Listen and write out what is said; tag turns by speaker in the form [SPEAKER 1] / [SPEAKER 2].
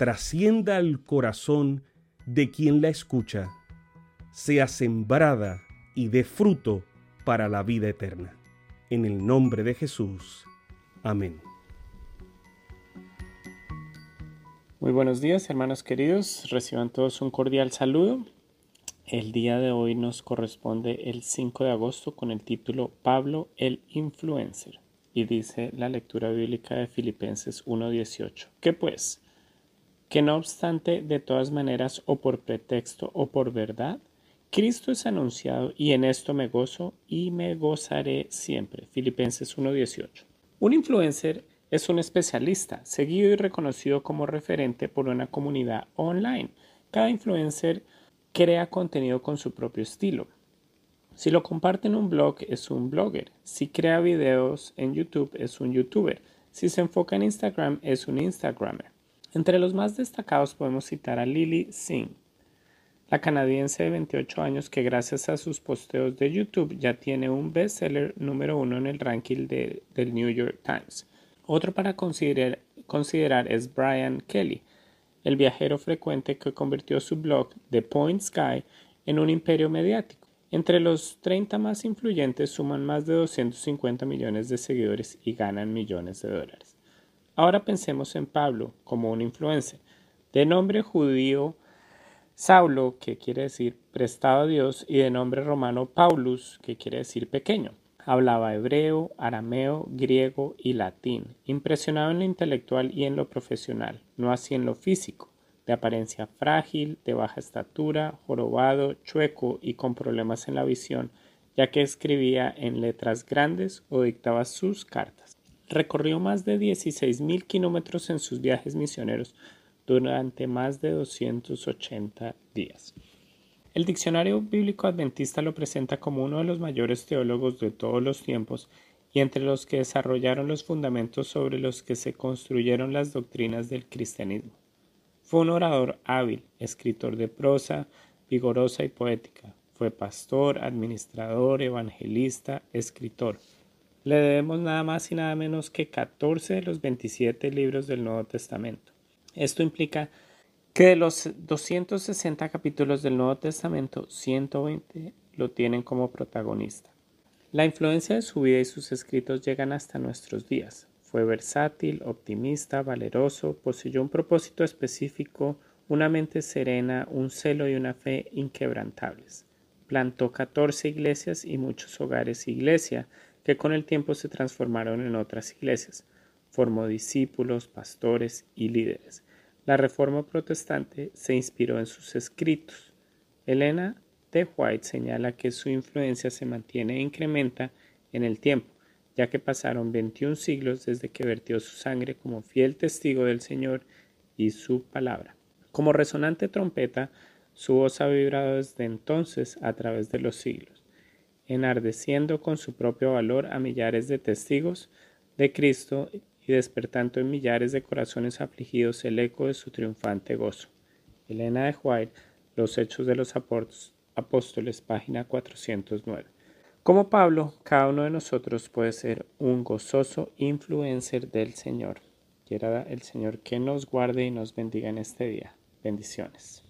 [SPEAKER 1] trascienda al corazón de quien la escucha, sea sembrada y dé fruto para la vida eterna. En el nombre de Jesús. Amén.
[SPEAKER 2] Muy buenos días, hermanos queridos. Reciban todos un cordial saludo. El día de hoy nos corresponde el 5 de agosto con el título Pablo el Influencer. Y dice la lectura bíblica de Filipenses 1.18. ¿Qué pues? Que no obstante, de todas maneras, o por pretexto o por verdad, Cristo es anunciado y en esto me gozo y me gozaré siempre. Filipenses 1.18. Un influencer es un especialista, seguido y reconocido como referente por una comunidad online. Cada influencer crea contenido con su propio estilo. Si lo comparte en un blog es un blogger. Si crea videos en YouTube es un youtuber. Si se enfoca en Instagram es un Instagrammer. Entre los más destacados podemos citar a Lily Singh, la canadiense de 28 años que gracias a sus posteos de YouTube ya tiene un bestseller número uno en el ranking del New York Times. Otro para considerar, considerar es Brian Kelly, el viajero frecuente que convirtió su blog The Point Sky en un imperio mediático. Entre los 30 más influyentes suman más de 250 millones de seguidores y ganan millones de dólares. Ahora pensemos en Pablo como un influencer. De nombre judío Saulo, que quiere decir prestado a Dios, y de nombre romano Paulus, que quiere decir pequeño. Hablaba hebreo, arameo, griego y latín, impresionado en lo intelectual y en lo profesional, no así en lo físico, de apariencia frágil, de baja estatura, jorobado, chueco y con problemas en la visión, ya que escribía en letras grandes o dictaba sus cartas. Recorrió más de 16.000 kilómetros en sus viajes misioneros durante más de 280 días. El Diccionario Bíblico Adventista lo presenta como uno de los mayores teólogos de todos los tiempos y entre los que desarrollaron los fundamentos sobre los que se construyeron las doctrinas del cristianismo. Fue un orador hábil, escritor de prosa, vigorosa y poética. Fue pastor, administrador, evangelista, escritor. Le debemos nada más y nada menos que 14 de los 27 libros del Nuevo Testamento. Esto implica que de los 260 capítulos del Nuevo Testamento, 120 lo tienen como protagonista. La influencia de su vida y sus escritos llegan hasta nuestros días. Fue versátil, optimista, valeroso, poseyó un propósito específico, una mente serena, un celo y una fe inquebrantables. Plantó 14 iglesias y muchos hogares iglesia que con el tiempo se transformaron en otras iglesias. Formó discípulos, pastores y líderes. La Reforma Protestante se inspiró en sus escritos. Elena de White señala que su influencia se mantiene e incrementa en el tiempo, ya que pasaron 21 siglos desde que vertió su sangre como fiel testigo del Señor y su palabra. Como resonante trompeta, su voz ha vibrado desde entonces a través de los siglos, enardeciendo con su propio valor a millares de testigos de Cristo y despertando en millares de corazones afligidos el eco de su triunfante gozo. Elena de White, Los Hechos de los Apóstoles, página 409. Como Pablo, cada uno de nosotros puede ser un gozoso influencer del Señor. Quiera el Señor que nos guarde y nos bendiga en este día. Bendiciones.